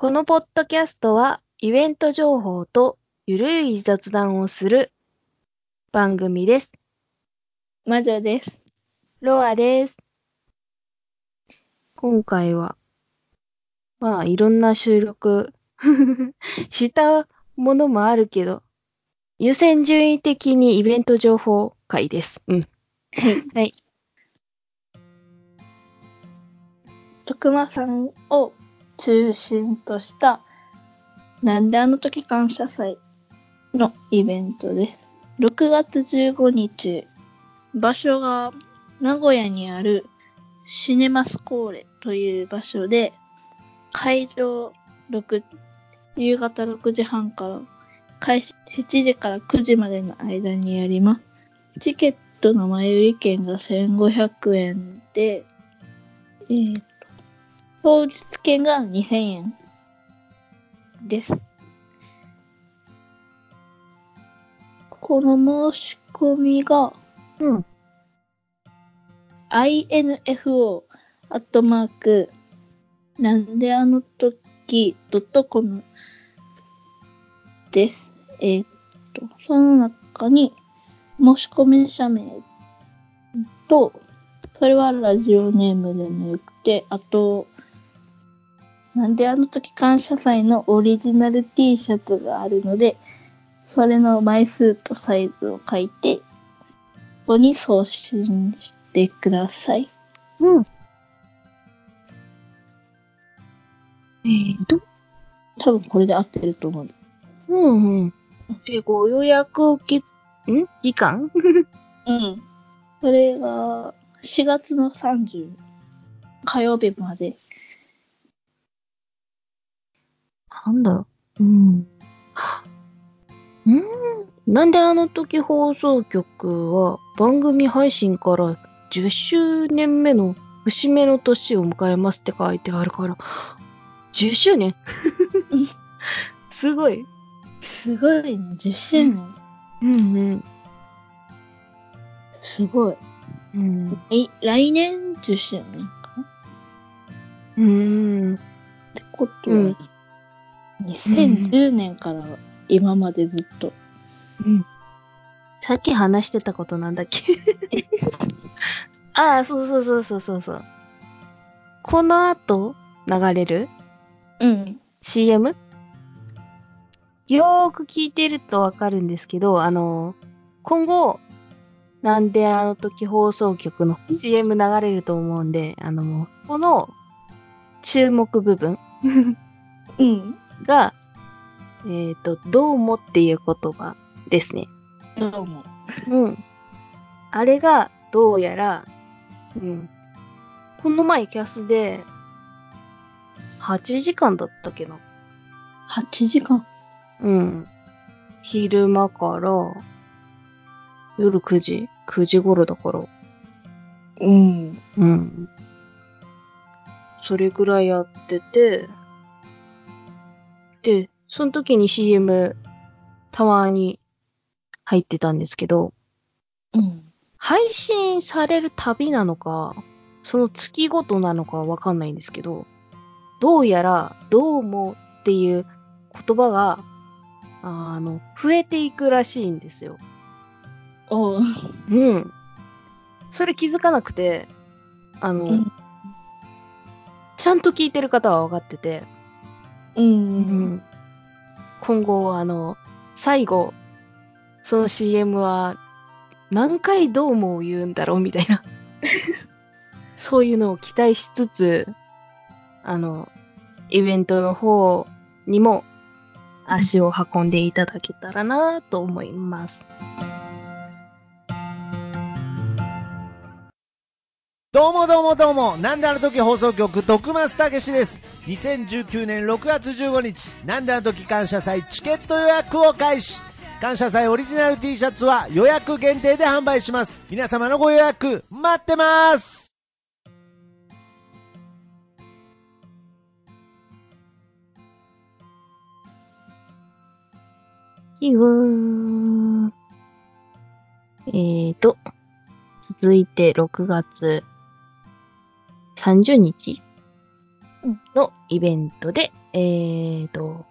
このポッドキャストはイベント情報とゆるい雑談をする番組です。魔女です。ロアです。今回は、まあいろんな収録 したものもあるけど、優先順位的にイベント情報会です。うん。はい。徳間さんを中心とした、なんであの時感謝祭のイベントです。6月15日、場所が名古屋にあるシネマスコーレという場所で、会場6、夕方6時半から、開始7時から9時までの間にやります。チケットの前売り券が1500円で、えー、当日券が2000円です。この申し込みが、うん。info アットマークなんであの時 .com です。えーっと、その中に申し込み者名と、それはラジオネームでもよくて、あと、なんであの時感謝祭のオリジナル T シャツがあるので、それの枚数とサイズを書いて、ここに送信してください。うん。えーと、多分これで合ってると思う。うんうん。で、ご予約受け、ん？時間？うん。それが4月の30火曜日まで。なんだろう。うん。うん。なんであの時放送局は番組配信から10周年目の節目の年を迎えますって書いてあるから、10周年？すごい。すごいね。10周年。うんうん。すごい。うん。来来年10周年かうん。てことうんは、2010年から今までずっと。うん。さっき話してたことなんだっけ？ああ、そうそうそうそうそうそう。この後流れる？うん。CM? よーく聞いてるとわかるんですけど、あの、今後、なんであの時放送局の CM 流れると思うんで、あの、この注目部分うん。が、えっ、と、どうもっていう言葉ですね。どうも。うん。あれが、どうやら、うん。この前キャスで、8時間だったっけな。8時間。うん。昼間から、夜9時 ?9 時頃だから。うん。うん。それぐらいやってて、で、その時に CM たまに入ってたんですけど、うん。配信されるたびなのか、その月ごとなのかはわかんないんですけど、どうやら、どうもっていう言葉が、あの、増えていくらしいんですよ。おう。うん。それ気づかなくて、あの、うんちゃんと聞いてる方は分かってて、うん。今後、あの、最後、その CM は、何回どうも言うんだろうみたいな。そういうのを期待しつつ、あの、イベントの方にも足を運んでいただけたらなと思います。どうもどうもどうも、なんであの時放送局、徳松たけしです。2019年6月15日、なんであの時感謝祭チケット予約を開始。感謝祭オリジナル T シャツは予約限定で販売します。皆様のご予約、待ってますいいわー。えーと、続いて6月30日うん。のイベントで、えーと、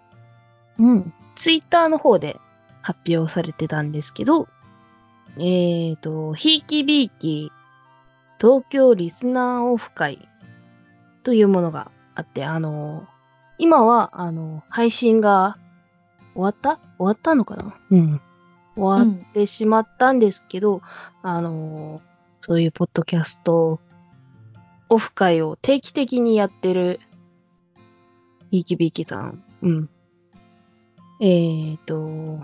うん、ツイッターの方で発表されてたんですけど、えーと、ひいきびいき東京リスナーオフ会というものがあって、あの、今は、あの、配信が終わった？終わったのかな？うん。終わってしまったんですけど、あの、そういうポッドキャストオフ会を定期的にやってる、いきびきさん。うん。えーと、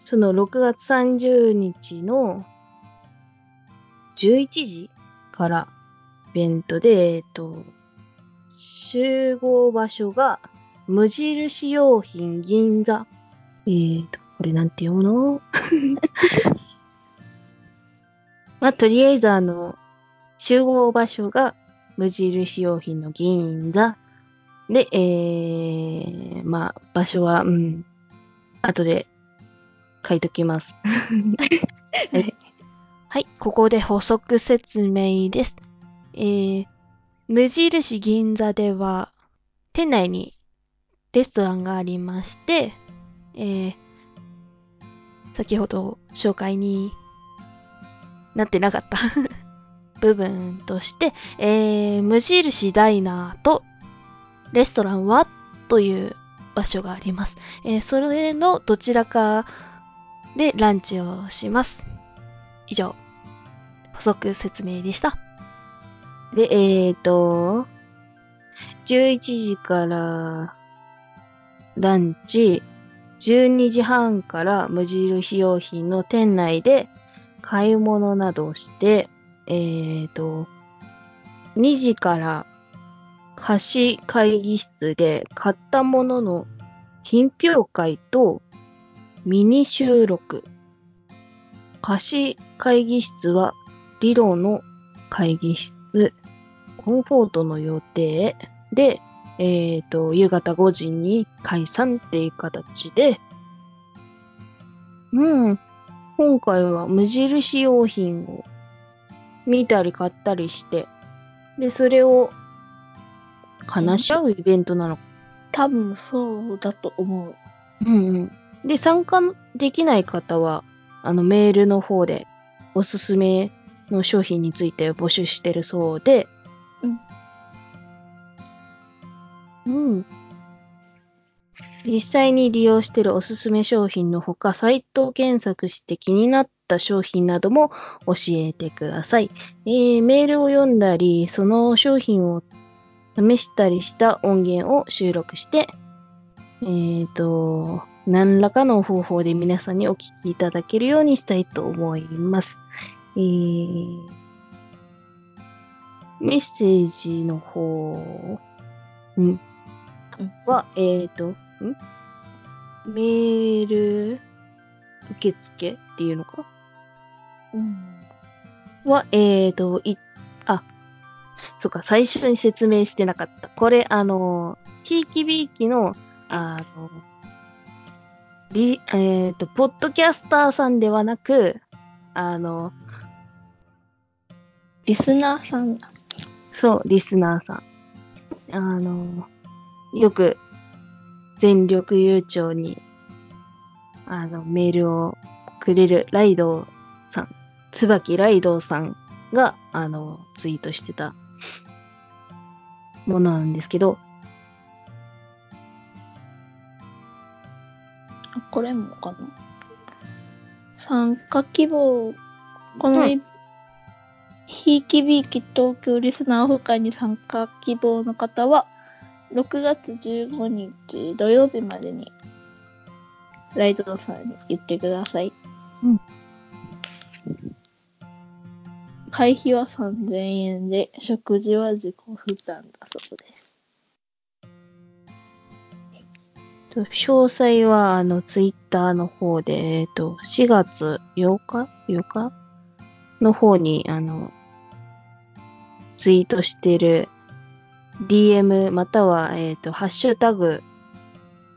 その6月30日の11時からイベントで、えっと、集合場所が無印良品銀座。えーと、これなんて読むの？まあ、とりあえずあの、集合場所が無印良品の銀座。で、えー、まあ、場所は、うん、後で書いときます。はいはい、ここで補足説明です。えー、無印銀座では、店内にレストランがありまして、えー、先ほど紹介になってなかった部分として、えー、無印ダイナーとレストランはという場所があります。えー、それのどちらかでランチをします。以上、補足説明でした。で、えーと、11時からランチ、12時半から無印良品の店内で買い物などをして、えーと、2時から貸し会議室で買ったものの品評会とミニ収録。貸し会議室は理論の会議室、コンフォートの予定で、えっ、と、夕方5時に解散っていう形で、うん、今回は無印良品を見たり買ったりして、で、それを話し合うイベントなの多分そうだと思う。うんうん。で、参加できない方は、あの、メールの方で、おすすめの商品について募集してるそうで、うん。うん。実際に利用しているおすすめ商品のほか、サイトを検索して気になった商品なども教えてください。えー、メールを読んだり、その商品を試したりした音源を収録して、えっ、と、何らかの方法で皆さんにお聞きいただけるようにしたいと思います。えー、メッセージの方、うん、は、えっ、と、んメール受付っていうのか？うん。は、えっ、と、い、あ、そっか、最初に説明してなかった。これ、あの、ひいきびいきの、あの、リ、えっ、と、ポッドキャスターさんではなく、あの、リスナーさんだ。そう、リスナーさん。あの、よく、全力悠長に、あの、メールをくれるライドウさん、椿ライドウさんが、あの、ツイートしてたものなんですけど、これもかな？参加希望、このい、ひいきびいき東京リスナーオフ会に参加希望の方は、6月15日土曜日までに、ライドさんに言ってください。うん。会費は3000円で、食事は自己負担だそうです。と詳細は、あの、ツイッターの方で、えっ、と、4月8日 ?8 日？の方に、あの、ツイートしてる DM または、えっ、と、ハッシュタグ、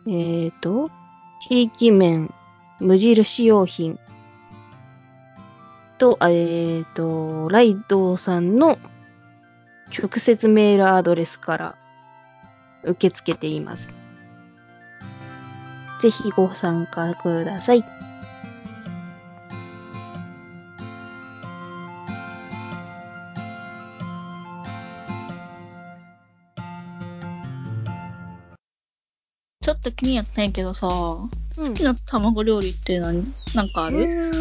えっ、と、ひいき麺、無印良品と、えっ、と、ライドさんの直接メールアドレスから受け付けています。ぜひご参加ください。っと気になったんやけどさ、好きな卵料理って何、なんかあうる。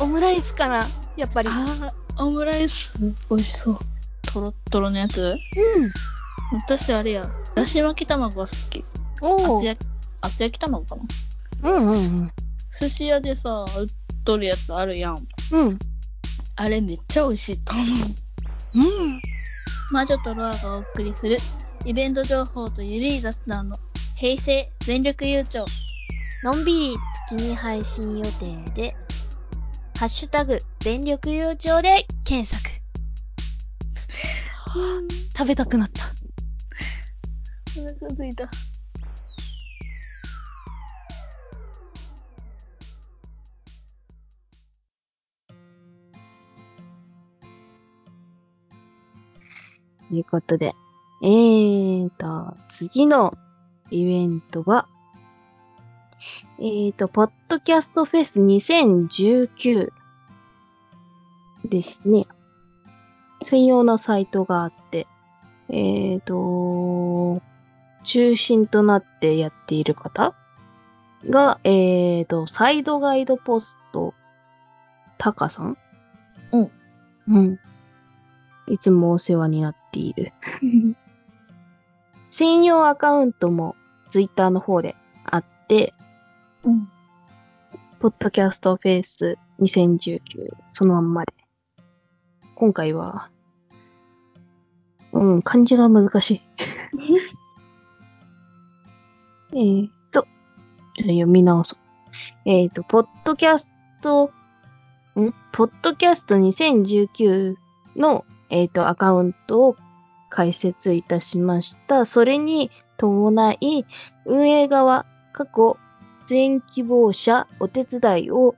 オムライスかなやっぱり。あー、オムライス、美味しそう。とろっとろのやつ？うん。私あれや、だし巻き卵が好き。お厚焼き、厚焼き卵かな？うんうんうん。寿司屋でさ、売っとるやつあるやん。うん。あれめっちゃ美味しいと思う。うん。魔女とロアがお送りするイベント情報とゆるい雑談の平成全力優勝。のんびり月に配信予定で、ハッシュタグ、全力優勝で検索。食べたくなった。お腹すいた。ということで、えーと、次のイベントは、えーと、ポッドキャストフェス2019ですね。専用のサイトがあって、えーと、中心となってやっている方が、えーと、サイドガイドポスト、タカさん？うん。うん。いつもお世話になっている。専用アカウントもツイッターの方であって、うん。ポッドキャストフェイス2019そのまんまで。今回は、うん、漢字が難しい。えーっと、じゃあ読み直そう。えーっと、ポッドキャスト、ん？ポッドキャスト2019の、えーっと、アカウントを開設いたしました。それに伴い、運営側、過去、出演希望者お手伝いを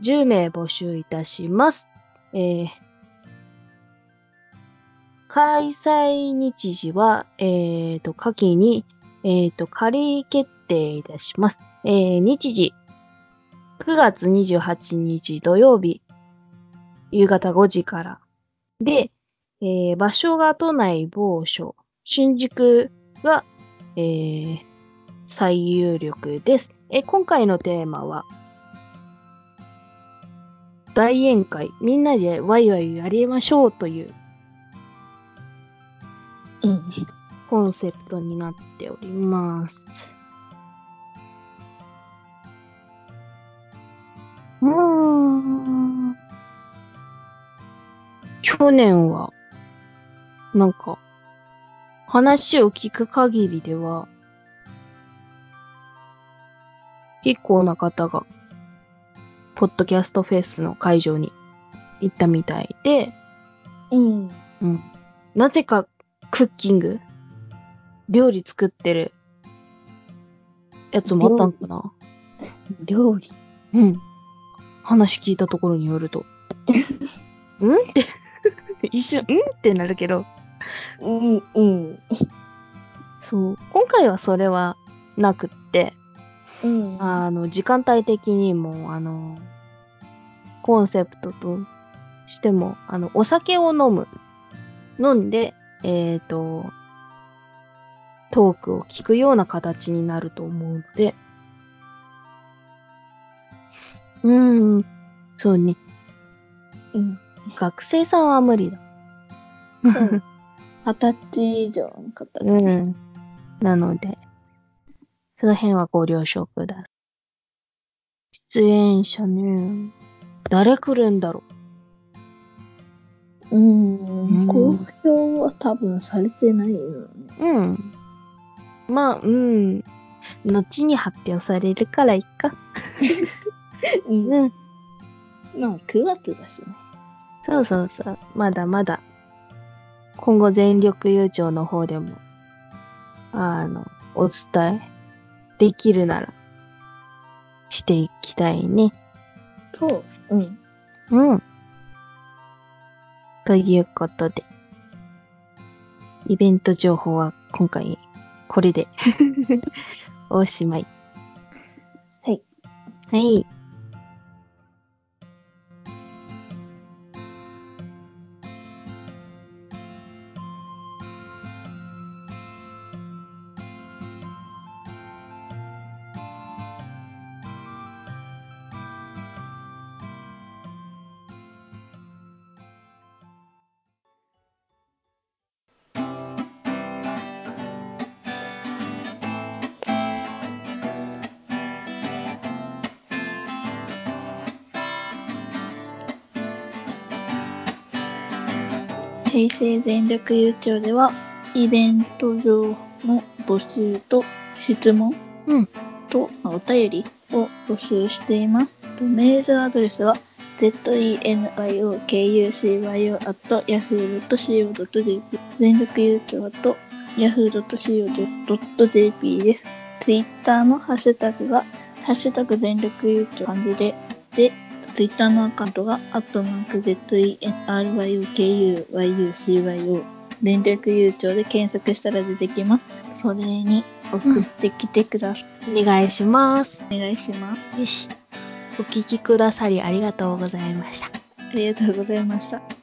10名募集いたします。えー開催日時は、えっ、と、下記に、えっ、と、仮決定いたします。えー日時、9月28日土曜日、夕方5時から。で、えー場所が都内某所、新宿が、えー最有力です。え、今回のテーマは、大宴会、みんなでワイワイやりましょうといううん。コンセプトになっております。うーん。去年は、なんか、話を聞く限りでは、結構な方が、ポッドキャストフェスの会場に行ったみたいで、うん。うん。なぜか、クッキング料理作ってるやつもあったんかな料理？うん。話聞いたところによると。うん？って、一瞬、うん？ってなるけど、うん、うん。そう。今回はそれはなくって、うん。あの、時間帯的にも、あの、コンセプトとしても、あの、お酒を飲む。飲んで、えっ、と、トークを聞くような形になると思うので、うーん、そうね。うん。学生さんは無理だ。う ん二十歳以上の方。うん。なので、その辺はご了承ください。出演者ね、誰来るんだろうん。うん公表は多分されてないよね。う。うん。まあ、うん。後に発表されるからいっか。うん。うん。まあ、9月だしね。そうそうそう。まだまだ。今後全力優勝の方でも、あの、お伝えできるなら、していきたいね。そう。うん。うん。ということで、イベント情報は今回これで おしまい。はい。はい。平成全力優勝では、イベント上の募集と質問うんとまあお便りを募集しています。とメールアドレスは zenyokucyo.yahoo.co.jp 全力優勝と yahoo.co.jp です。ツイッターのハッシュタグが、ハッシュタグ全力優勝漢字で、で、ツイッターのアカウントが、アットマーク ZENRYOKUYUCYO 全力優勝で検索したら出てきます。それに送ってきてください。お願いします。お願いします。よし。お聞きくださりありがとうございました。ありがとうございました。